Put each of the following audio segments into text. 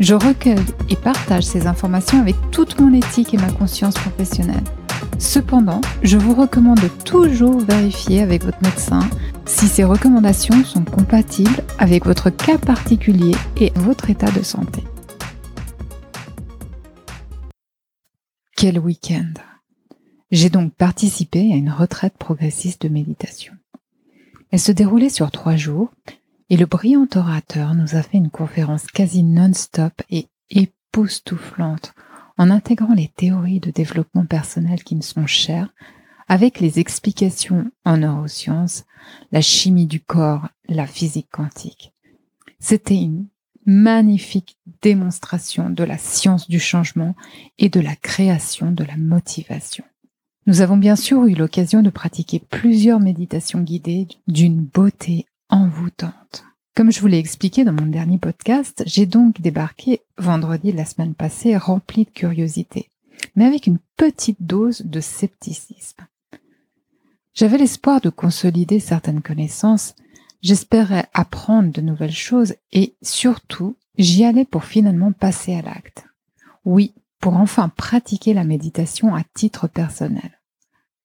Je recueille et partage ces informations avec toute mon éthique et ma conscience professionnelle. Cependant, je vous recommande toujours vérifier avec votre médecin si ces recommandations sont compatibles avec votre cas particulier et votre état de santé. Quel week-end J'ai donc participé à une retraite progressiste de méditation. Elle se déroulait sur trois jours et le brillant orateur nous a fait une conférence quasi non-stop et époustouflante en intégrant les théories de développement personnel qui me sont chères avec les explications en neurosciences, la chimie du corps, la physique quantique. C'était une magnifique démonstration de la science du changement et de la création de la motivation. Nous avons bien sûr eu l'occasion de pratiquer plusieurs méditations guidées d'une beauté envoûtante. Comme je vous l'ai expliqué dans mon dernier podcast, j'ai donc débarqué vendredi de la semaine passée rempli de curiosité, mais avec une petite dose de scepticisme. J'avais l'espoir de consolider certaines connaissances, j'espérais apprendre de nouvelles choses et surtout, j'y allais pour finalement passer à l'acte. Oui, pour enfin pratiquer la méditation à titre personnel.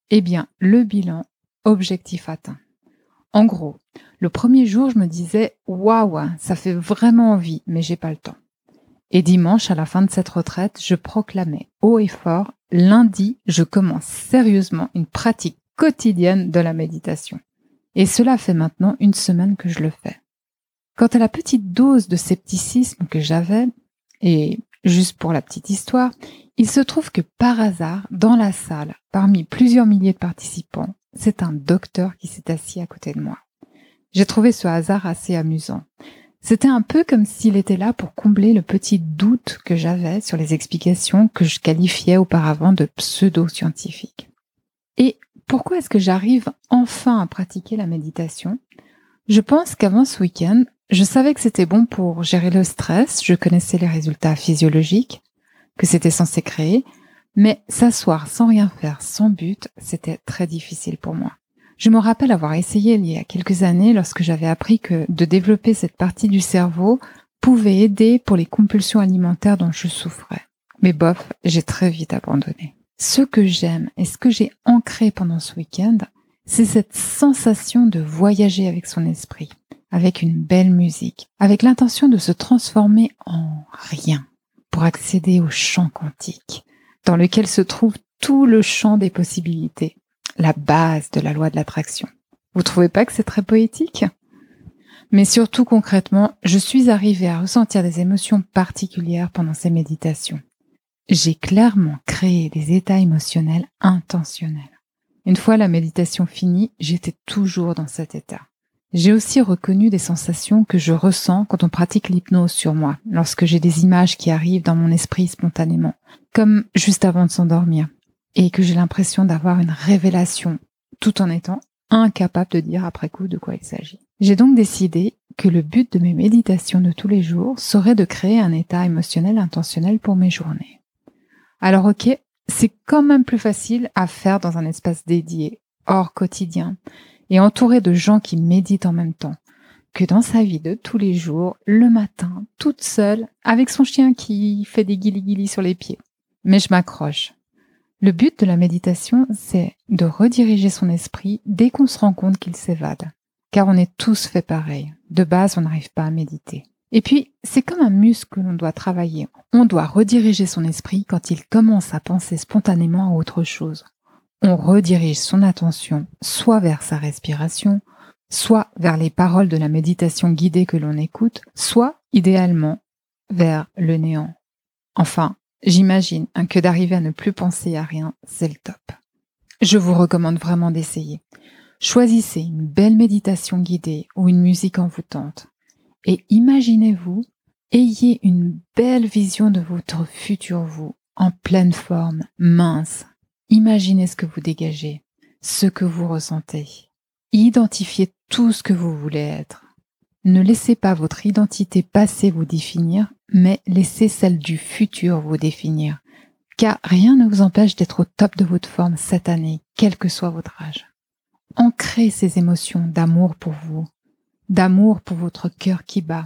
Eh bien, le bilan, objectif atteint. En gros, le premier jour, je me disais waouh, ça fait vraiment envie, mais j'ai pas le temps. Et dimanche, à la fin de cette retraite, je proclamais haut et fort lundi, je commence sérieusement une pratique quotidienne de la méditation. Et cela fait maintenant une semaine que je le fais. Quant à la petite dose de scepticisme que j'avais, et juste pour la petite histoire, il se trouve que par hasard, dans la salle, parmi plusieurs milliers de participants, c'est un docteur qui s'est assis à côté de moi. J'ai trouvé ce hasard assez amusant. C'était un peu comme s'il était là pour combler le petit doute que j'avais sur les explications que je qualifiais auparavant de pseudo-scientifiques. Et pourquoi est-ce que j'arrive enfin à pratiquer la méditation? Je pense qu'avant ce week-end, je savais que c'était bon pour gérer le stress, je connaissais les résultats physiologiques que c'était censé créer, mais s'asseoir sans rien faire, sans but, c'était très difficile pour moi. Je me rappelle avoir essayé il y a quelques années lorsque j'avais appris que de développer cette partie du cerveau pouvait aider pour les compulsions alimentaires dont je souffrais. Mais bof, j'ai très vite abandonné. Ce que j'aime et ce que j'ai ancré pendant ce week-end, c'est cette sensation de voyager avec son esprit, avec une belle musique, avec l'intention de se transformer en rien pour accéder au champ quantique, dans lequel se trouve tout le champ des possibilités, la base de la loi de l'attraction. Vous trouvez pas que c'est très poétique? Mais surtout concrètement, je suis arrivée à ressentir des émotions particulières pendant ces méditations. J'ai clairement créé des états émotionnels intentionnels. Une fois la méditation finie, j'étais toujours dans cet état. J'ai aussi reconnu des sensations que je ressens quand on pratique l'hypnose sur moi, lorsque j'ai des images qui arrivent dans mon esprit spontanément, comme juste avant de s'endormir et que j'ai l'impression d'avoir une révélation tout en étant incapable de dire après coup de quoi il s'agit. J'ai donc décidé que le but de mes méditations de tous les jours serait de créer un état émotionnel intentionnel pour mes journées. Alors ok, c'est quand même plus facile à faire dans un espace dédié, hors quotidien, et entouré de gens qui méditent en même temps, que dans sa vie de tous les jours, le matin, toute seule, avec son chien qui fait des guilis sur les pieds. Mais je m'accroche. Le but de la méditation, c'est de rediriger son esprit dès qu'on se rend compte qu'il s'évade. Car on est tous fait pareil. De base, on n'arrive pas à méditer. Et puis, c'est comme un muscle que l'on doit travailler. On doit rediriger son esprit quand il commence à penser spontanément à autre chose. On redirige son attention soit vers sa respiration, soit vers les paroles de la méditation guidée que l'on écoute, soit, idéalement, vers le néant. Enfin, J'imagine que d'arriver à ne plus penser à rien, c'est le top. Je vous recommande vraiment d'essayer. Choisissez une belle méditation guidée ou une musique envoûtante et imaginez-vous Ayez une belle vision de votre futur vous, en pleine forme, mince. Imaginez ce que vous dégagez, ce que vous ressentez. Identifiez tout ce que vous voulez être. Ne laissez pas votre identité passée vous définir, mais laissez celle du futur vous définir. Car rien ne vous empêche d'être au top de votre forme cette année, quel que soit votre âge. Ancrez ces émotions d'amour pour vous, d'amour pour votre cœur qui bat,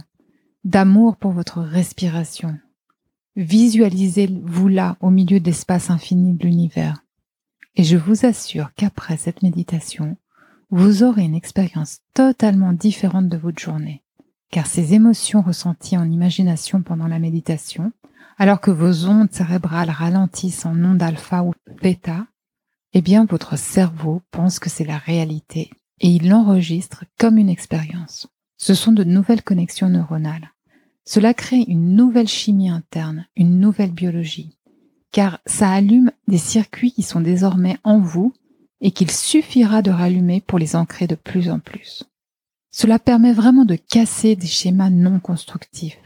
d'amour pour votre respiration. Visualisez-vous là au milieu d'espace infini de l'univers. Et je vous assure qu'après cette méditation, vous aurez une expérience totalement différente de votre journée, car ces émotions ressenties en imagination pendant la méditation, alors que vos ondes cérébrales ralentissent en ondes alpha ou bêta, eh bien votre cerveau pense que c'est la réalité et il l'enregistre comme une expérience. Ce sont de nouvelles connexions neuronales. Cela crée une nouvelle chimie interne, une nouvelle biologie, car ça allume des circuits qui sont désormais en vous et qu'il suffira de rallumer pour les ancrer de plus en plus. Cela permet vraiment de casser des schémas non constructifs.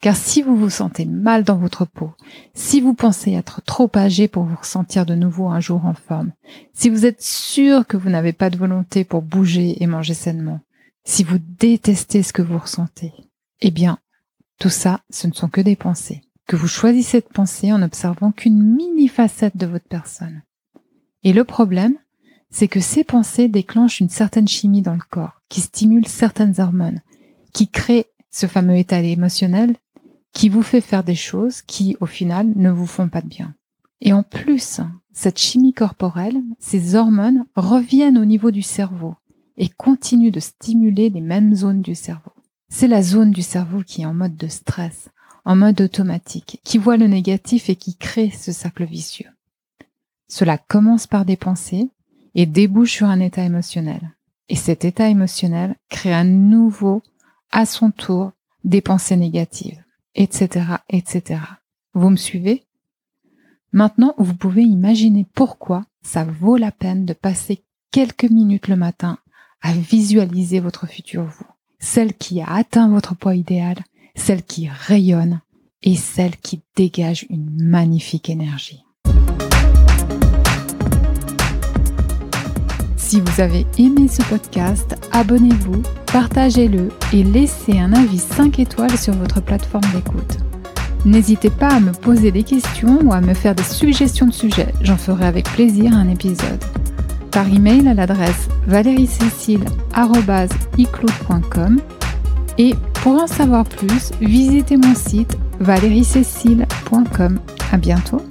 Car si vous vous sentez mal dans votre peau, si vous pensez être trop âgé pour vous ressentir de nouveau un jour en forme, si vous êtes sûr que vous n'avez pas de volonté pour bouger et manger sainement, si vous détestez ce que vous ressentez, eh bien, tout ça, ce ne sont que des pensées. Vous choisissez de penser en n'observant qu'une mini facette de votre personne. Et le problème, c'est que ces pensées déclenchent une certaine chimie dans le corps, qui stimule certaines hormones, qui crée ce fameux état émotionnel qui vous fait faire des choses qui, au final, ne vous font pas de bien. Et en plus, cette chimie corporelle, ces hormones reviennent au niveau du cerveau et continuent de stimuler les mêmes zones du cerveau. C'est la zone du cerveau qui est en mode de stress, en mode automatique, qui voit le négatif et qui crée ce cercle vicieux. Cela commence par des pensées et débouche sur un état émotionnel. Et cet état émotionnel crée à nouveau, à son tour, des pensées négatives, etc., etc. Vous me suivez? Maintenant, vous pouvez imaginer pourquoi ça vaut la peine de passer quelques minutes le matin à visualiser votre futur vous. Celle qui a atteint votre poids idéal, celle qui rayonne et celle qui dégage une magnifique énergie. Si vous avez aimé ce podcast, abonnez-vous, partagez-le et laissez un avis 5 étoiles sur votre plateforme d'écoute. N'hésitez pas à me poser des questions ou à me faire des suggestions de sujets, j'en ferai avec plaisir un épisode. Par email à l'adresse valeriecécile.com et pour en savoir plus, visitez mon site valeriecécile.com. À bientôt!